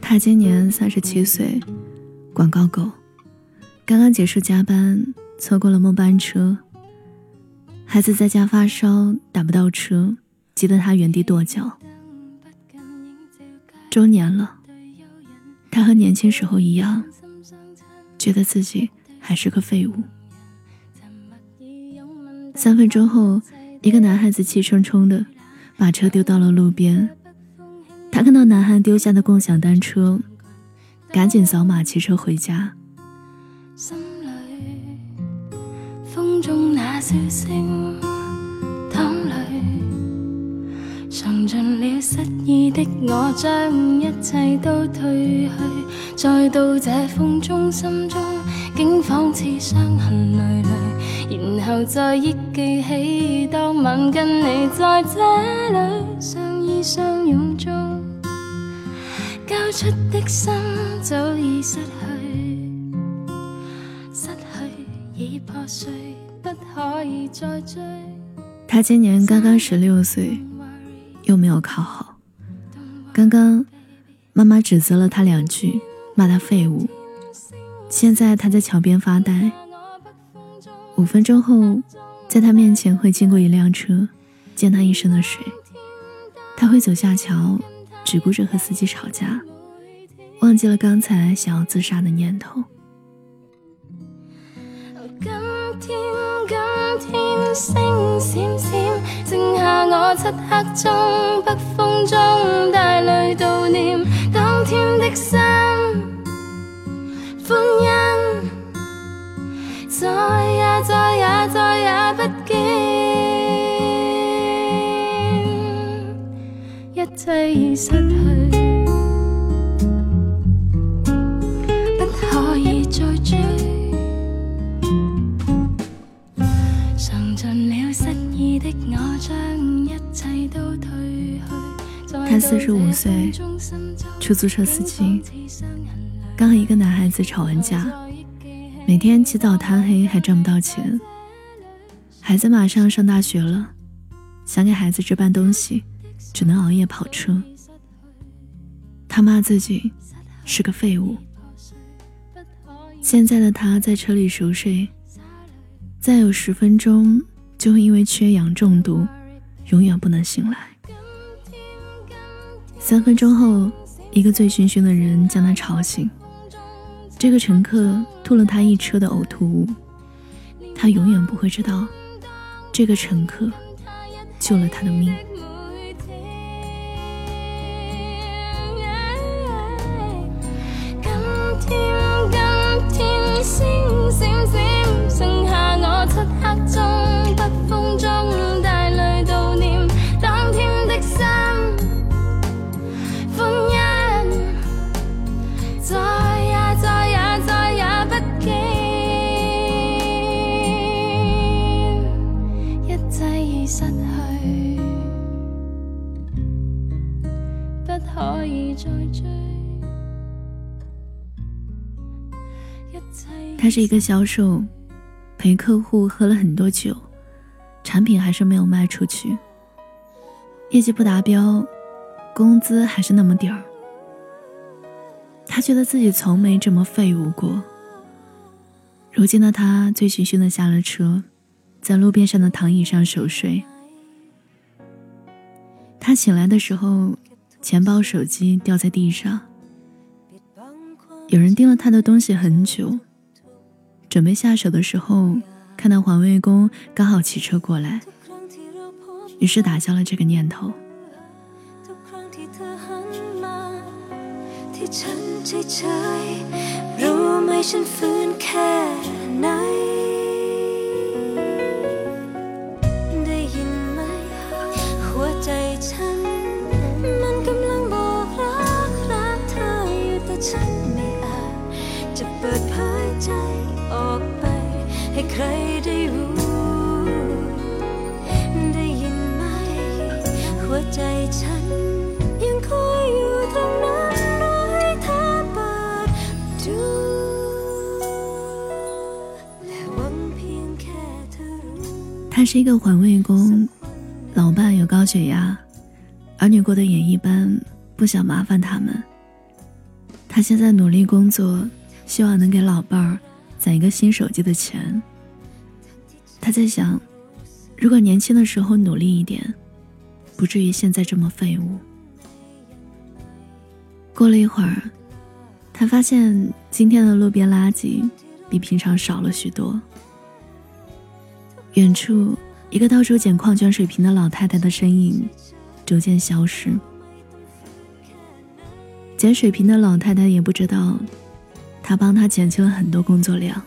他今年三十七岁，广告狗，刚刚结束加班，错过了末班车。孩子在家发烧，打不到车，急得他原地跺脚。周年了，他和年轻时候一样，觉得自己还是个废物。三分钟后，一个男孩子气冲冲的把车丢到了路边。他看到男孩丢下的共享单车，赶紧扫码骑车回家。心里风中那笑声，淌泪，尝尽了失意的我，将一切都褪去，再到这风中，心中竟仿似伤痕累累，然后再忆记起当晚跟你在这里相依相拥中，交出的心早已失去，失去已破碎，不可以再追。他今年刚刚十六岁，又没有考好。刚刚，妈妈指责了他两句，骂他废物。现在他在桥边发呆。五分钟后，在他面前会经过一辆车，溅他一身的水。他会走下桥。只顾着和司机吵架，忘记了刚才想要自杀的念头。今天，今天星闪闪，剩下我漆黑中、北风中带泪悼念当天的心，欢欣，再也再也不见。一切已失去，不可以再追。了失意的一切都褪去。他四十五岁，出租车司机，刚和一个男孩子吵完架，每天起早贪黑还赚不到钱。孩子马上上大学了，想给孩子置办东西。只能熬夜跑车，他骂自己是个废物。现在的他在车里熟睡，再有十分钟就会因为缺氧中毒，永远不能醒来。三分钟后，一个醉醺醺的人将他吵醒，这个乘客吐了他一车的呕吐物，他永远不会知道，这个乘客救了他的命。他是一个销售，陪客户喝了很多酒，产品还是没有卖出去，业绩不达标，工资还是那么点儿。他觉得自己从没这么废物过。如今的他醉醺醺的下了车，在路边上的躺椅上熟睡。他醒来的时候，钱包、手机掉在地上，有人盯了他的东西很久。准备下手的时候，看到环卫工刚好骑车过来，于是打消了这个念头。ใค 是一个环卫工，老伴有高血压，儿女过得也一般，不想麻烦他们。他现在努力工作，希望能给老伴儿攒一个新手机的钱。他在想，如果年轻的时候努力一点，不至于现在这么废物。过了一会儿，他发现今天的路边垃圾比平常少了许多。远处，一个到处捡矿泉水瓶的老太太的身影逐渐消失。捡水瓶的老太太也不知道，她帮她减轻了很多工作量。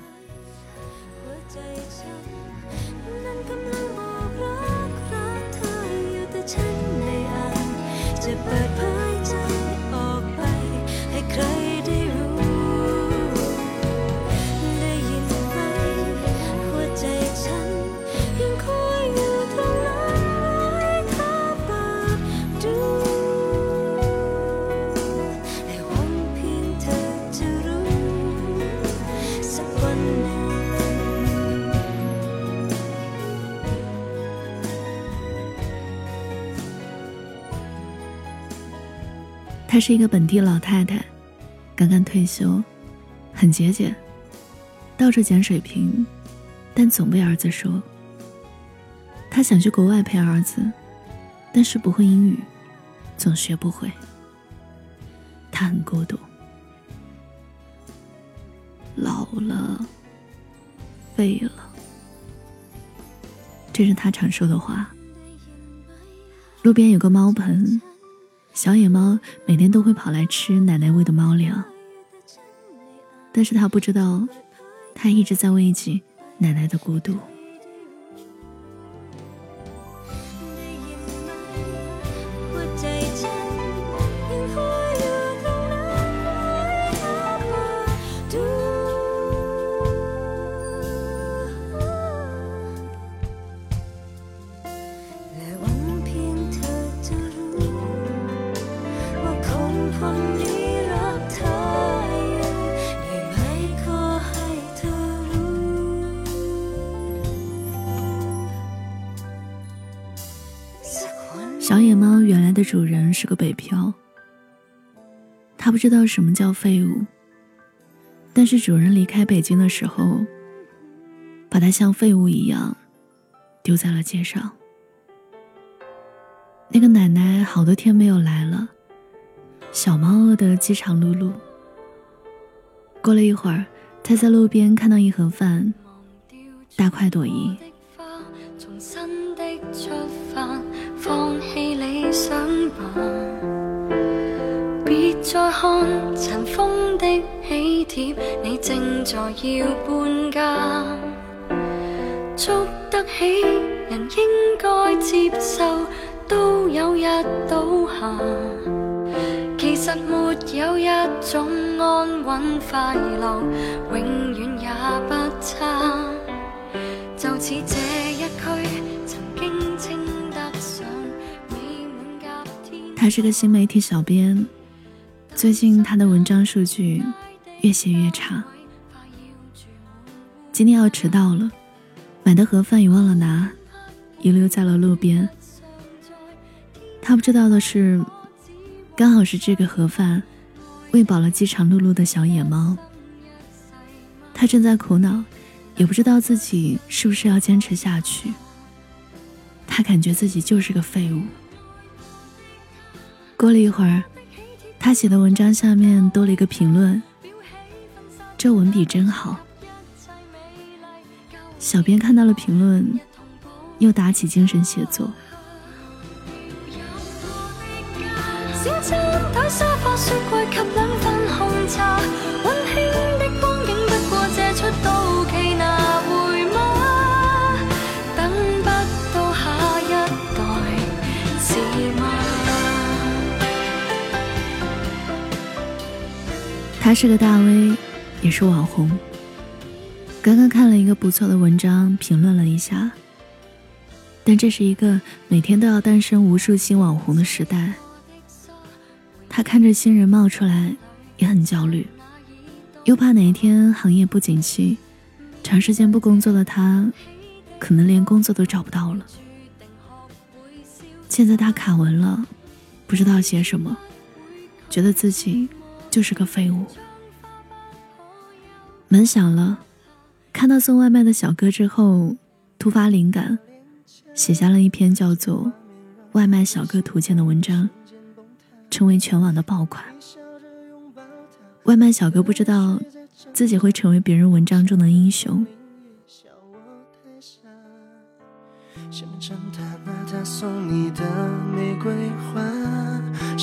她是一个本地老太太，刚刚退休，很节俭，到处捡水瓶，但总被儿子说。她想去国外陪儿子，但是不会英语，总学不会。她很孤独，老了，废了，这是她常说的话。路边有个猫盆。小野猫每天都会跑来吃奶奶喂的猫粮，但是它不知道，它一直在慰藉奶奶的孤独。主人是个北漂，他不知道什么叫废物，但是主人离开北京的时候，把它像废物一样丢在了街上。那个奶奶好多天没有来了，小猫饿得饥肠辘辘。过了一会儿，他在路边看到一盒饭，大快朵颐。再看尘封的喜帖，你正在要搬家。捉得起人应该接受，都有日倒下。其实没有一种安稳快乐，永远也不差。就似这一区，曾经清。他是个新媒体小编，最近他的文章数据越写越差。今天要迟到了，买的盒饭也忘了拿，遗留在了路边。他不知道的是，刚好是这个盒饭喂饱了饥肠辘辘的小野猫。他正在苦恼，也不知道自己是不是要坚持下去。他感觉自己就是个废物。过了一会儿，他写的文章下面多了一个评论：“这文笔真好。”小编看到了评论，又打起精神写作。他是个大 V，也是网红。刚刚看了一个不错的文章，评论了一下。但这是一个每天都要诞生无数新网红的时代。他看着新人冒出来，也很焦虑，又怕哪一天行业不景气，长时间不工作的他可能连工作都找不到了。现在他卡文了，不知道写什么，觉得自己就是个废物。门响了，看到送外卖的小哥之后，突发灵感，写下了一篇叫做《外卖小哥图鉴》的文章，成为全网的爆款。外卖小哥不知道自己会成为别人文章中的英雄。他送你的玫瑰花，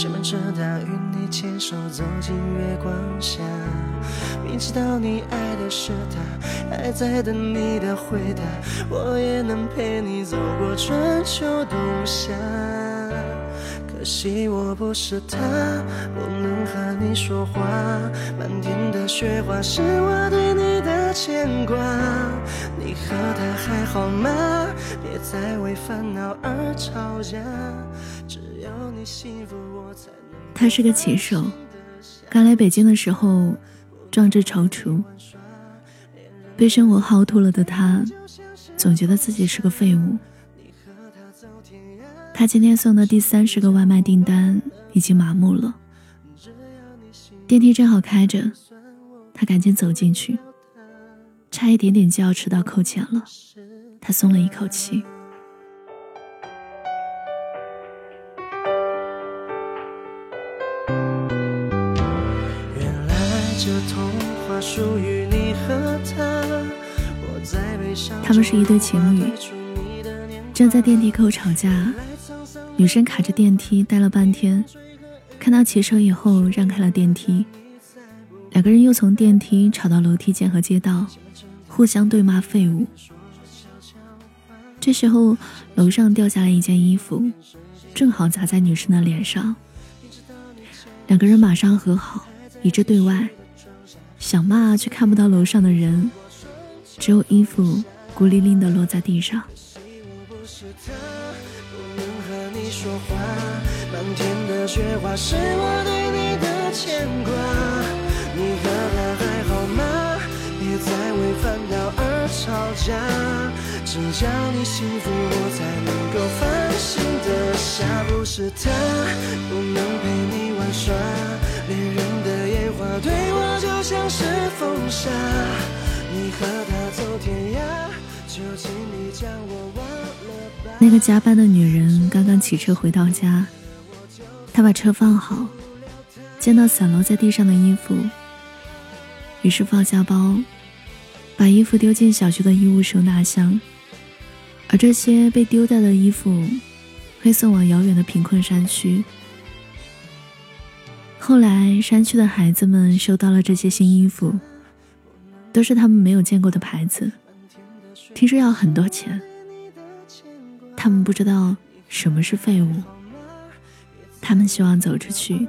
写满着他与你牵手走进月光下。明知道你爱的是他，还在等你的回答。我也能陪你走过春秋冬夏。可惜我不是他，不能和你说话。满天的雪花是我对你的牵挂。你和他还好吗？别再为烦恼而吵架。他是个骑手，刚来北京的时候壮志踌躇，被生活薅秃了的他，总觉得自己是个废物。他今天送的第三十个外卖订单已经麻木了，电梯正好开着，他赶紧走进去，差一点点就要迟到扣钱了，他松了一口气。他们是一对情侣，正在电梯口吵架。女生卡着电梯待了半天，看到骑车以后让开了电梯，两个人又从电梯吵到楼梯间和街道，互相对骂废物。这时候楼上掉下来一件衣服，正好砸在女生的脸上，两个人马上和好，一致对外，想骂却看不到楼上的人，只有衣服孤零零的落在地上。可惜我不是他。不能和你说话，漫天的雪花是我对你的牵挂。你和他还好吗？别再为烦恼而吵架。只要你幸福，我才能够放心的下。不是他不能陪你玩耍，恋人的烟花对我就像是风沙。你和他走天涯，那个加班的女人刚刚骑车回到家，她把车放好，见到散落在地上的衣服，于是放下包，把衣服丢进小区的衣物收纳箱。而这些被丢掉的衣服，会送往遥远的贫困山区。后来，山区的孩子们收到了这些新衣服，都是他们没有见过的牌子，听说要很多钱。他们不知道什么是废物，他们希望走出去，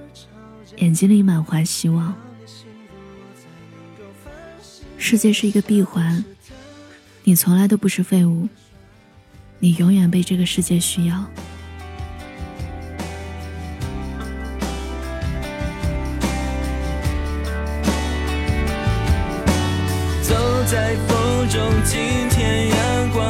眼睛里满怀希望。世界是一个闭环，你从来都不是废物，你永远被这个世界需要。走在风中，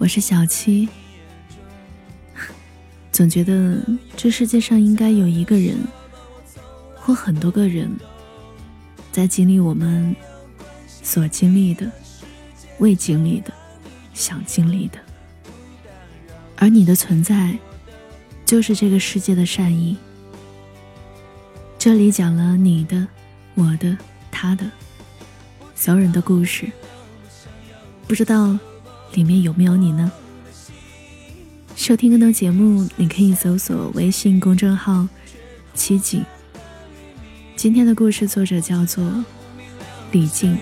我是小七。总觉得这世界上应该有一个人，或很多个人，在经历我们所经历的、未经历的、想经历的。而你的存在，就是这个世界的善意。这里讲了你的、我的、他的。小人的故事，不知道里面有没有你呢？收听更多节目，你可以搜索微信公众号“七景”。今天的故事作者叫做李静。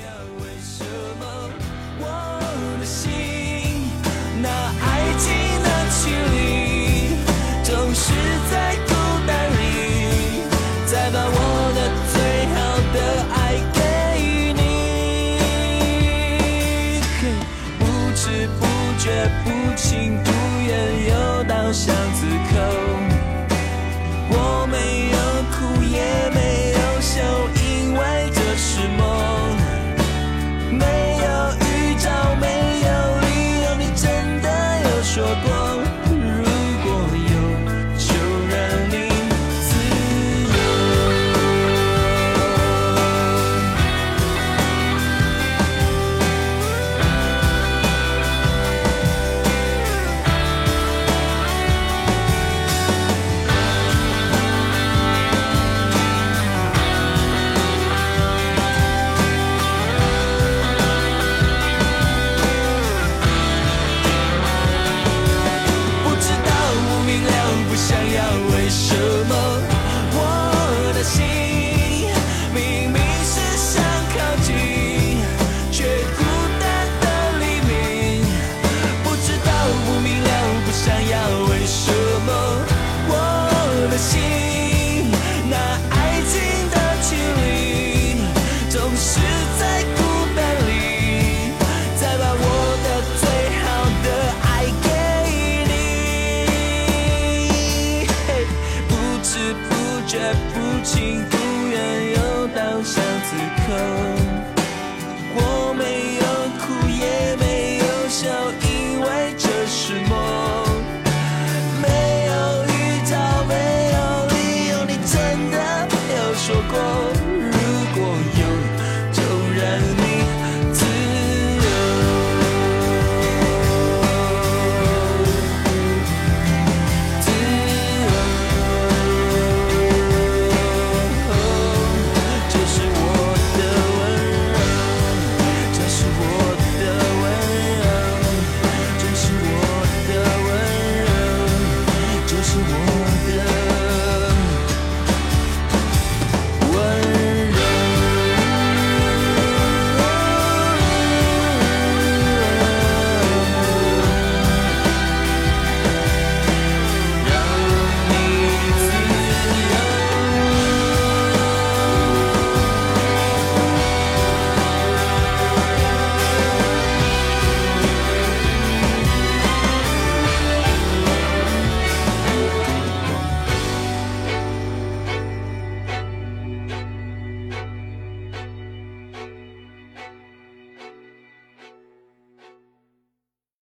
心。world.